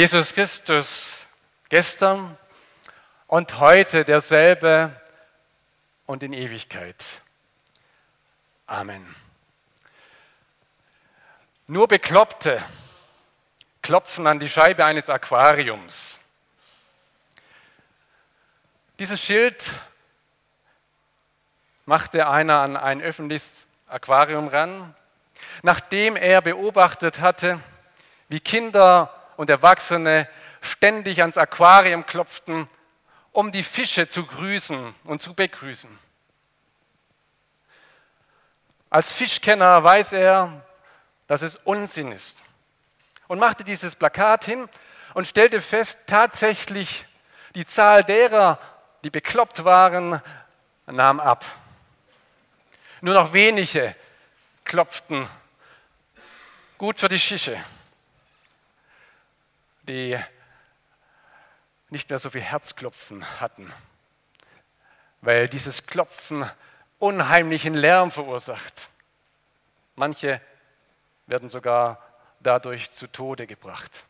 Jesus Christus gestern und heute derselbe und in Ewigkeit. Amen. Nur Bekloppte klopfen an die Scheibe eines Aquariums. Dieses Schild machte einer an ein öffentliches Aquarium ran, nachdem er beobachtet hatte, wie Kinder und Erwachsene ständig ans Aquarium klopften, um die Fische zu grüßen und zu begrüßen. Als Fischkenner weiß er, dass es Unsinn ist und machte dieses Plakat hin und stellte fest, tatsächlich die Zahl derer, die bekloppt waren, nahm ab. Nur noch wenige klopften gut für die Schische die nicht mehr so viel Herzklopfen hatten, weil dieses Klopfen unheimlichen Lärm verursacht. Manche werden sogar dadurch zu Tode gebracht.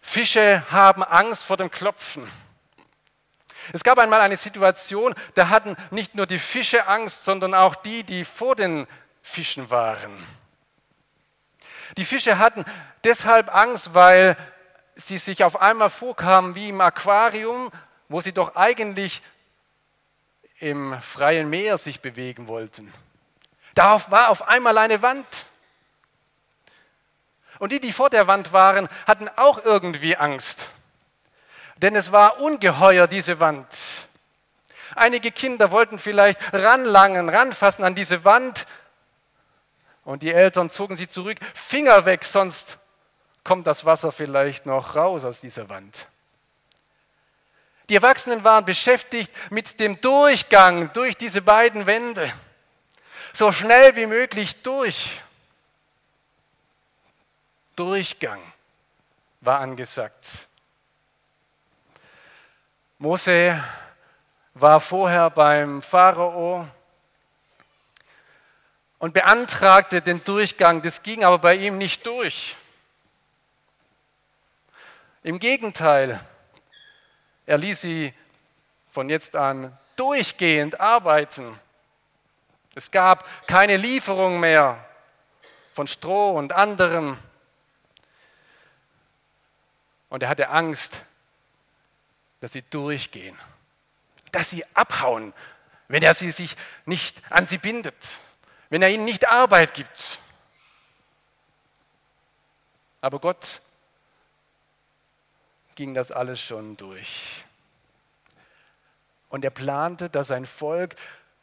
Fische haben Angst vor dem Klopfen. Es gab einmal eine Situation, da hatten nicht nur die Fische Angst, sondern auch die, die vor den Fischen waren. Die Fische hatten deshalb Angst, weil sie sich auf einmal vorkamen wie im Aquarium, wo sie doch eigentlich im freien Meer sich bewegen wollten. Darauf war auf einmal eine Wand. Und die, die vor der Wand waren, hatten auch irgendwie Angst. Denn es war ungeheuer, diese Wand. Einige Kinder wollten vielleicht ranlangen, ranfassen an diese Wand, und die Eltern zogen sie zurück, Finger weg, sonst kommt das Wasser vielleicht noch raus aus dieser Wand. Die Erwachsenen waren beschäftigt mit dem Durchgang durch diese beiden Wände. So schnell wie möglich durch. Durchgang war angesagt. Mose war vorher beim Pharao und beantragte den Durchgang. Das ging aber bei ihm nicht durch. Im Gegenteil, er ließ sie von jetzt an durchgehend arbeiten. Es gab keine Lieferung mehr von Stroh und anderem. Und er hatte Angst, dass sie durchgehen, dass sie abhauen, wenn er sie sich nicht an sie bindet wenn er ihnen nicht Arbeit gibt. Aber Gott ging das alles schon durch. Und er plante, dass sein Volk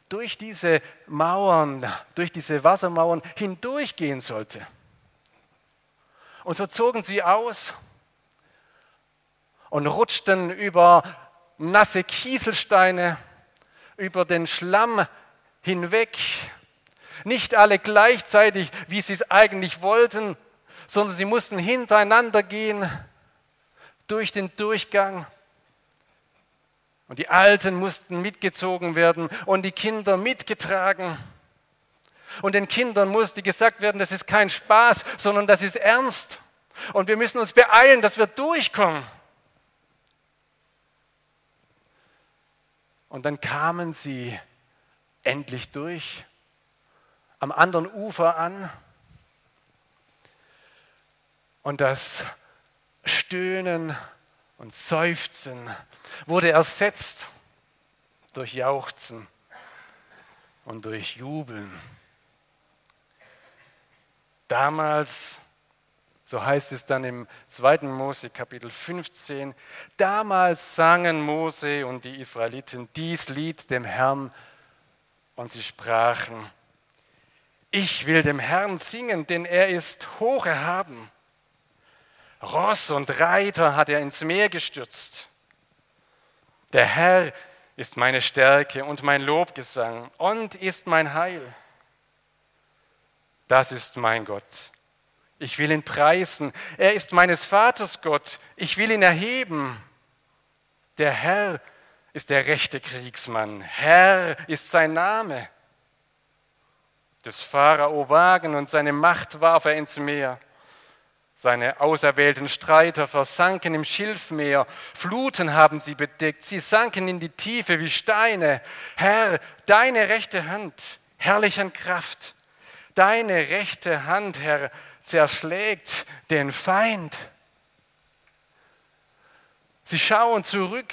durch diese Mauern, durch diese Wassermauern hindurchgehen sollte. Und so zogen sie aus und rutschten über nasse Kieselsteine, über den Schlamm hinweg nicht alle gleichzeitig, wie sie es eigentlich wollten, sondern sie mussten hintereinander gehen durch den Durchgang. Und die Alten mussten mitgezogen werden und die Kinder mitgetragen. Und den Kindern musste gesagt werden, das ist kein Spaß, sondern das ist ernst. Und wir müssen uns beeilen, dass wir durchkommen. Und dann kamen sie endlich durch am anderen Ufer an und das Stöhnen und Seufzen wurde ersetzt durch Jauchzen und durch Jubeln. Damals, so heißt es dann im 2. Mose Kapitel 15, damals sangen Mose und die Israeliten dies Lied dem Herrn und sie sprachen, Ich will dem Herrn singen, denn er ist hoch erhaben. Ross und Reiter hat er ins Meer gestürzt. Der Herr ist meine Stärke und mein Lobgesang und ist mein Heil. Das ist mein Gott. Ich will ihn preisen. Er ist meines Vaters Gott. Ich will ihn erheben. Der Herr ist der rechte Kriegsmann. Herr ist sein Name. Des Pharao Wagen und seine Macht warf er ins Meer. Seine auserwählten Streiter versanken im Schilfmeer, Fluten haben sie bedeckt, sie sanken in die Tiefe wie Steine. Herr, deine rechte Hand, herrlich an Kraft, deine rechte Hand, Herr, zerschlägt den Feind. Sie schauen zurück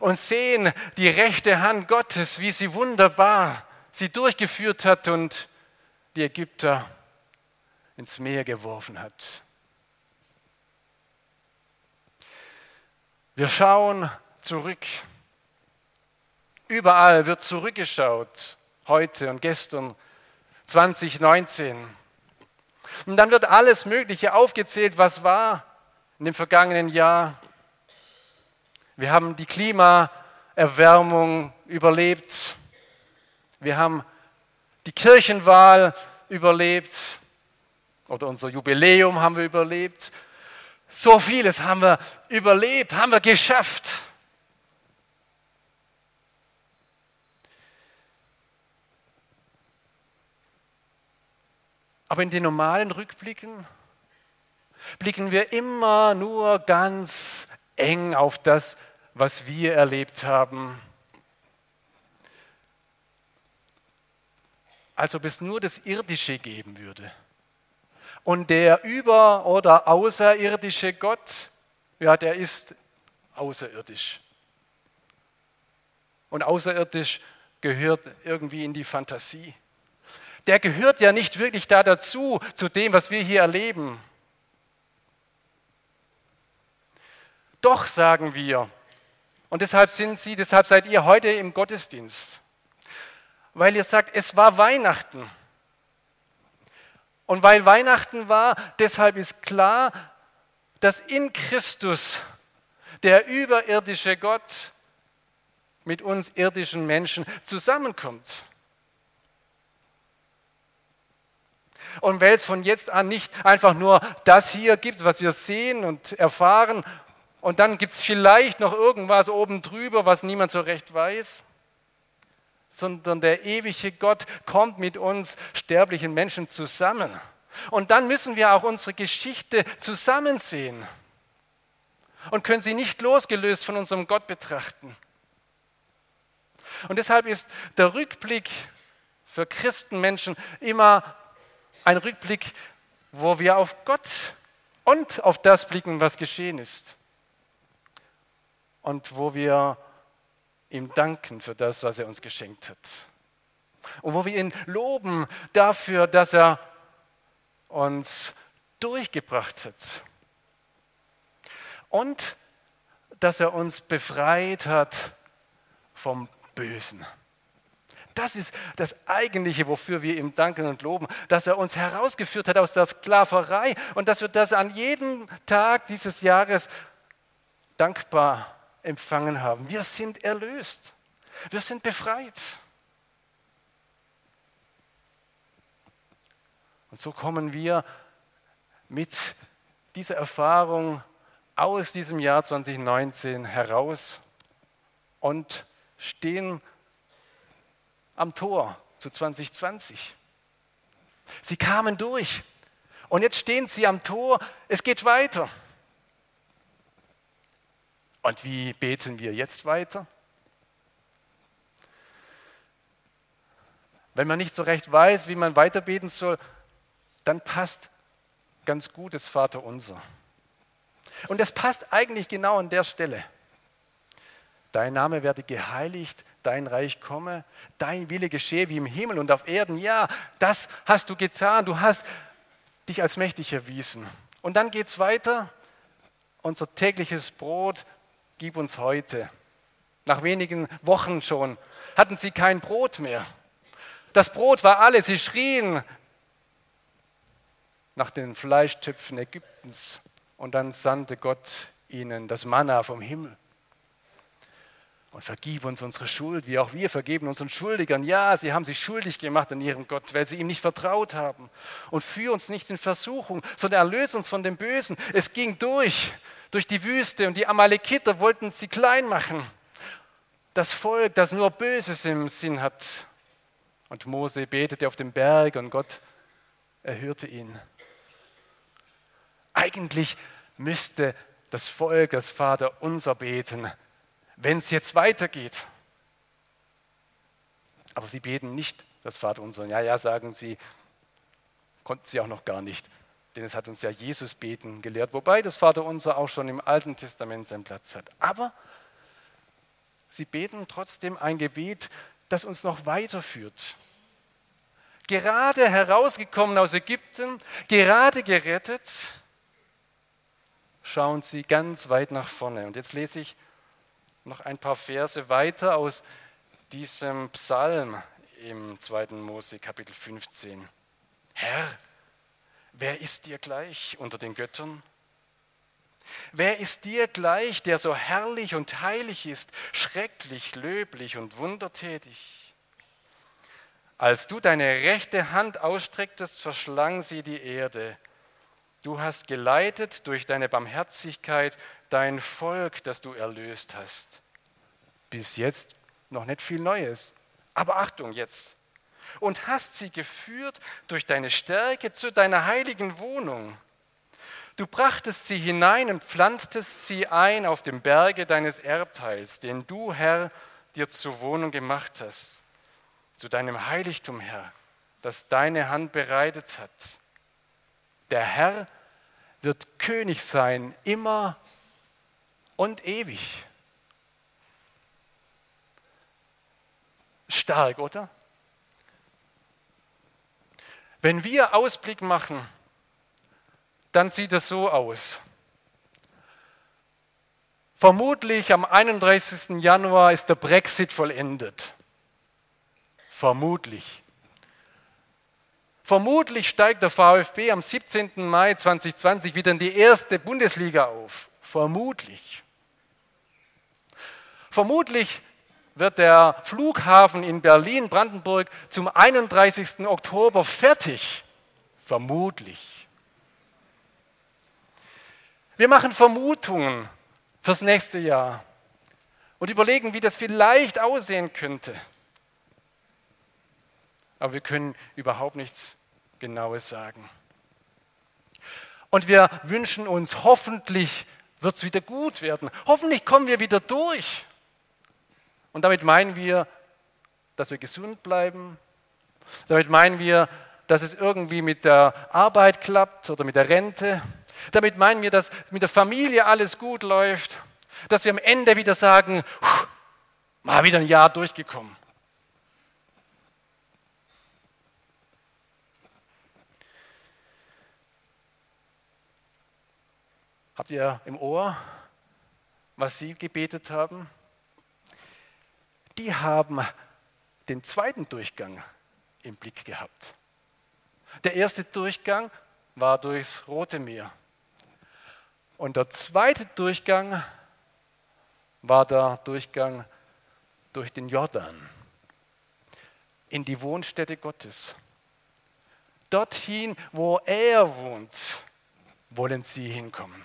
und sehen die rechte Hand Gottes, wie sie wunderbar sie durchgeführt hat und die Ägypter ins Meer geworfen hat. Wir schauen zurück. Überall wird zurückgeschaut, heute und gestern, 2019. Und dann wird alles Mögliche aufgezählt, was war in dem vergangenen Jahr. Wir haben die Klimaerwärmung überlebt. Wir haben die Kirchenwahl überlebt oder unser Jubiläum haben wir überlebt. So vieles haben wir überlebt, haben wir geschafft. Aber in den normalen Rückblicken blicken wir immer nur ganz eng auf das, was wir erlebt haben. Als ob es nur das Irdische geben würde. Und der über- oder außerirdische Gott, ja, der ist außerirdisch. Und außerirdisch gehört irgendwie in die Fantasie. Der gehört ja nicht wirklich da dazu, zu dem, was wir hier erleben. Doch sagen wir, und deshalb sind Sie, deshalb seid ihr heute im Gottesdienst, weil ihr sagt, es war Weihnachten. Und weil Weihnachten war, deshalb ist klar, dass in Christus der überirdische Gott mit uns irdischen Menschen zusammenkommt. Und weil es von jetzt an nicht einfach nur das hier gibt, was wir sehen und erfahren, und dann gibt es vielleicht noch irgendwas oben drüber, was niemand so recht weiß, sondern der ewige Gott kommt mit uns sterblichen Menschen zusammen. Und dann müssen wir auch unsere Geschichte zusammen sehen und können sie nicht losgelöst von unserem Gott betrachten. Und deshalb ist der Rückblick für Christenmenschen immer ein Rückblick, wo wir auf Gott und auf das blicken, was geschehen ist. Und wo wir ihm danken für das, was er uns geschenkt hat. Und wo wir ihn loben dafür, dass er uns durchgebracht hat. Und dass er uns befreit hat vom Bösen. Das ist das Eigentliche, wofür wir ihm danken und loben, dass er uns herausgeführt hat aus der Sklaverei und dass wir das an jedem Tag dieses Jahres dankbar empfangen haben. Wir sind erlöst. Wir sind befreit. Und so kommen wir mit dieser Erfahrung aus diesem Jahr 2019 heraus und stehen am Tor zu 2020. Sie kamen durch und jetzt stehen sie am Tor, es geht weiter. Und wie beten wir jetzt weiter? Wenn man nicht so recht weiß, wie man weiter beten soll, dann passt ganz gut das Vaterunser. Und das passt eigentlich genau an der Stelle. Dein Name werde geheiligt, dein Reich komme, dein Wille geschehe wie im Himmel und auf Erden. Ja, das hast du getan, du hast dich als mächtig erwiesen. Und dann geht es weiter. Unser tägliches Brot gib uns heute. Nach wenigen Wochen schon hatten sie kein Brot mehr. Das Brot war alles. Sie schrien nach den Fleischtöpfen Ägyptens. Und dann sandte Gott ihnen das Manna vom Himmel. Und vergib uns unsere Schuld, wie auch wir vergeben unseren Schuldigern. Ja, sie haben sich schuldig gemacht an ihrem Gott, weil sie ihm nicht vertraut haben. Und führ uns nicht in Versuchung, sondern erlöse uns von dem Bösen. Es ging durch, durch die Wüste und die Amalekiter wollten sie klein machen. Das Volk, das nur Böses im Sinn hat. Und Mose betete auf dem Berg und Gott erhörte ihn. Eigentlich müsste das Volk das Vater unser beten, wenn es jetzt weitergeht. Aber sie beten nicht das Vater unser. Ja, ja, sagen sie, konnten sie auch noch gar nicht, denn es hat uns ja Jesus beten gelehrt, wobei das Vater unser auch schon im Alten Testament seinen Platz hat. Aber sie beten trotzdem ein Gebet, das uns noch weiterführt. Gerade herausgekommen aus Ägypten, gerade gerettet, schauen sie ganz weit nach vorne. Und jetzt lese ich noch ein paar Verse weiter aus diesem Psalm im 2. Mose Kapitel 15. Herr, wer ist dir gleich unter den Göttern? Wer ist dir gleich, der so herrlich und heilig ist, schrecklich, löblich und wundertätig? Als du deine rechte Hand ausstrecktest, verschlang sie die Erde. Du hast geleitet durch deine Barmherzigkeit dein Volk, das du erlöst hast. Bis jetzt noch nicht viel Neues. Aber Achtung jetzt. Und hast sie geführt durch deine Stärke zu deiner heiligen Wohnung. Du brachtest sie hinein und pflanztest sie ein auf dem Berge deines Erbteils, den du, Herr, dir zur Wohnung gemacht hast, zu deinem Heiligtum, Herr, das deine Hand bereitet hat. Der Herr wird König sein, immer und ewig. Stark, oder? Wenn wir Ausblick machen, dann sieht es so aus. Vermutlich am 31. Januar ist der Brexit vollendet. Vermutlich. Vermutlich steigt der VfB am 17. Mai 2020 wieder in die erste Bundesliga auf. Vermutlich. Vermutlich wird der Flughafen in Berlin-Brandenburg zum 31. Oktober fertig. Vermutlich. Wir machen Vermutungen fürs nächste Jahr und überlegen, wie das vielleicht aussehen könnte aber wir können überhaupt nichts Genaues sagen. Und wir wünschen uns, hoffentlich wird es wieder gut werden. Hoffentlich kommen wir wieder durch. Und damit meinen wir, dass wir gesund bleiben. Damit meinen wir, dass es irgendwie mit der Arbeit klappt oder mit der Rente. Damit meinen wir, dass mit der Familie alles gut läuft. Dass wir am Ende wieder sagen, mal wieder ein Jahr durchgekommen. Habt ihr im Ohr, was sie gebetet haben? Die haben den zweiten Durchgang im Blick gehabt. Der erste Durchgang war durchs Rote Meer. Und der zweite Durchgang war der Durchgang durch den Jordan in die Wohnstätte Gottes. Dorthin, wo er wohnt, wollen sie hinkommen.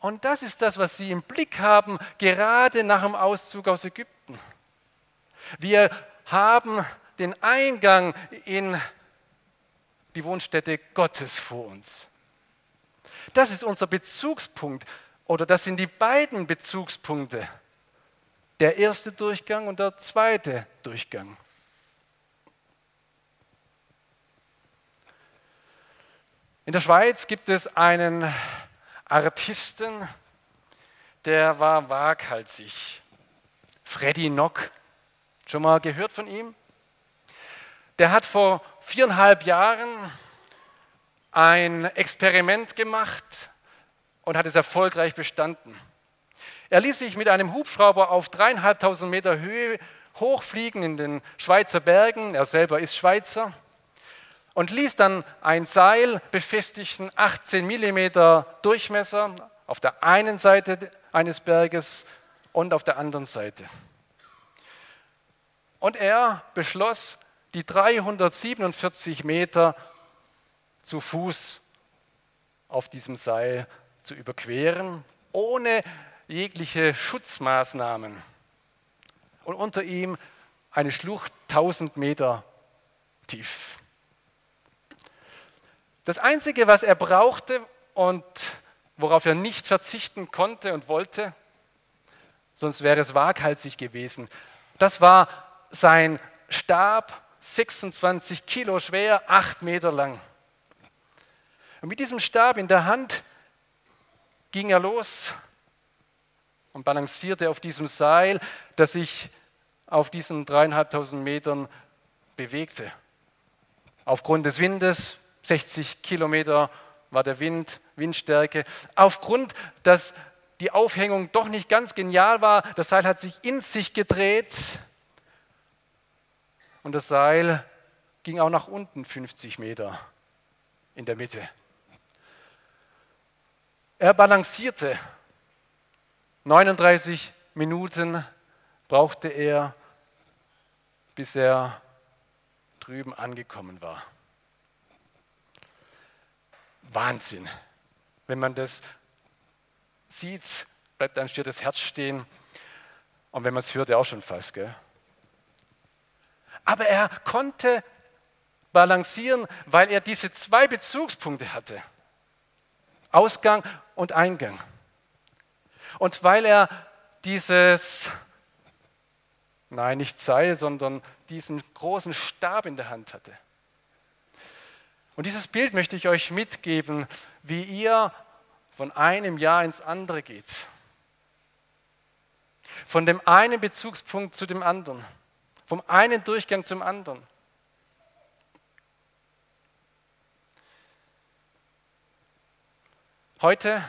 Und das ist das, was sie im Blick haben, gerade nach dem Auszug aus Ägypten. Wir haben den Eingang in die Wohnstätte Gottes vor uns. Das ist unser Bezugspunkt oder das sind die beiden Bezugspunkte. Der erste Durchgang und der zweite Durchgang. In der Schweiz gibt es einen Artisten, der war waghalsig. Freddy Nock, schon mal gehört von ihm? Der hat vor viereinhalb Jahren ein Experiment gemacht und hat es erfolgreich bestanden. Er ließ sich mit einem Hubschrauber auf dreieinhalbtausend Meter Höhe hochfliegen in den Schweizer Bergen, er selber ist Schweizer, und ließ dann ein Seil befestigen, 18 mm Durchmesser auf der einen Seite eines Berges und auf der anderen Seite. Und er beschloss, die 347 Meter zu Fuß auf diesem Seil zu überqueren, ohne jegliche Schutzmaßnahmen. Und unter ihm eine Schlucht 1000 Meter tief. Das Einzige, was er brauchte und worauf er nicht verzichten konnte und wollte, sonst wäre es waghalsig gewesen, das war sein Stab, 26 Kilo schwer, 8 Meter lang. Und mit diesem Stab in der Hand ging er los und balancierte auf diesem Seil, das sich auf diesen dreieinhalbtausend Metern bewegte. Aufgrund des Windes, 60 Kilometer war der Wind, Windstärke. Aufgrund, dass die Aufhängung doch nicht ganz genial war, das Seil hat sich in sich gedreht und das Seil ging auch nach unten 50 Meter in der Mitte. Er balancierte. 39 Minuten brauchte er, bis er drüben angekommen war. Wahnsinn. Wenn man das sieht, bleibt einem schier das Herz stehen. Und wenn man es hört, ja auch schon fast. Gell? Aber er konnte balancieren, weil er diese zwei Bezugspunkte hatte. Ausgang und Eingang. Und weil er dieses, nein, nicht Seil, sondern diesen großen Stab in der Hand hatte. Und dieses Bild möchte ich euch mitgeben, wie ihr von einem Jahr ins andere geht. Von dem einen Bezugspunkt zu dem anderen. Vom einen Durchgang zum anderen. Heute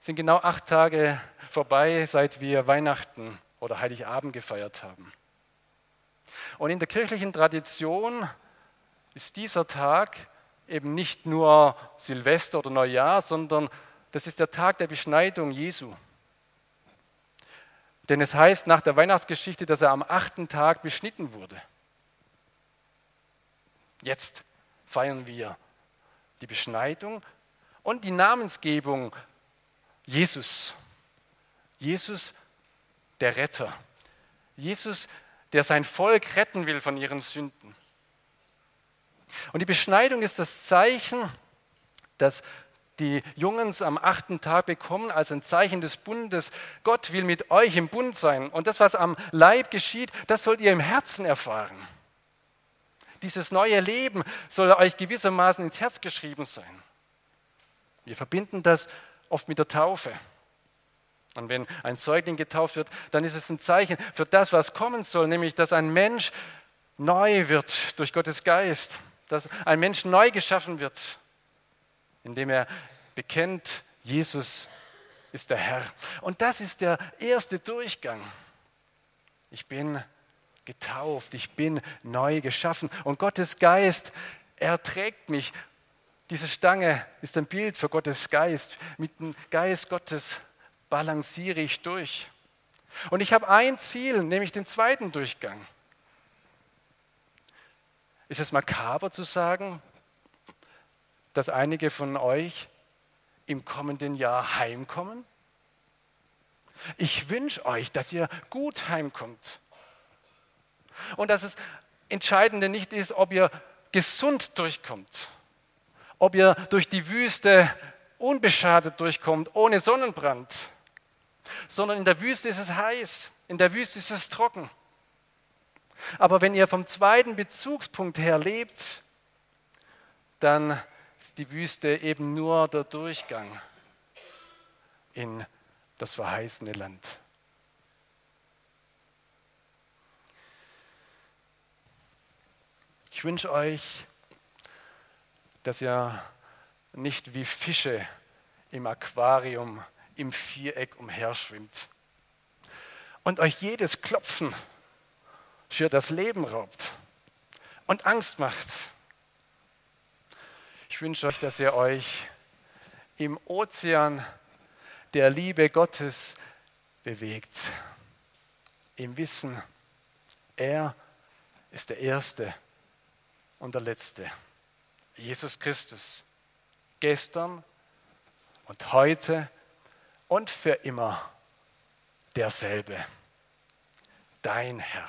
sind genau acht Tage vorbei, seit wir Weihnachten oder Heiligabend gefeiert haben. Und in der kirchlichen Tradition ist dieser Tag eben nicht nur Silvester oder Neujahr, sondern das ist der Tag der Beschneidung Jesu. Denn es heißt nach der Weihnachtsgeschichte, dass er am achten Tag beschnitten wurde. Jetzt feiern wir die Beschneidung und die Namensgebung Jesus. Jesus, der Retter. Jesus, der sein Volk retten will von ihren Sünden. Und die Beschneidung ist das Zeichen, das die Jungens am achten Tag bekommen als ein Zeichen des Bundes. Gott will mit euch im Bund sein. Und das, was am Leib geschieht, das sollt ihr im Herzen erfahren. Dieses neue Leben soll euch gewissermaßen ins Herz geschrieben sein. Wir verbinden das oft mit der Taufe. Und wenn ein Säugling getauft wird, dann ist es ein Zeichen für das, was kommen soll, nämlich dass ein Mensch neu wird durch Gottes Geist, dass ein Mensch neu geschaffen wird, indem er bekennt, Jesus ist der Herr. Und das ist der erste Durchgang. Ich bin getauft, ich bin neu geschaffen und Gottes Geist, er trägt mich diese Stange ist ein Bild für Gottes Geist. Mit dem Geist Gottes balanciere ich durch. Und ich habe ein Ziel, nämlich den zweiten Durchgang. Ist es makaber zu sagen, dass einige von euch im kommenden Jahr heimkommen? Ich wünsche euch, dass ihr gut heimkommt. Und dass es Entscheidende nicht ist, ob ihr gesund durchkommt ob ihr durch die Wüste unbeschadet durchkommt, ohne Sonnenbrand, sondern in der Wüste ist es heiß, in der Wüste ist es trocken. Aber wenn ihr vom zweiten Bezugspunkt her lebt, dann ist die Wüste eben nur der Durchgang in das verheißene Land. Ich wünsche euch dass ihr nicht wie Fische im Aquarium im Viereck umherschwimmt. und euch jedes Klopfen für das Leben raubt und Angst macht. Ich wünsche euch, dass ihr euch im Ozean der Liebe Gottes bewegt. Im Wissen, er ist der Erste und der Letzte. Jesus Christus. Gestern und heute und für immer derselbe. Dein Herr,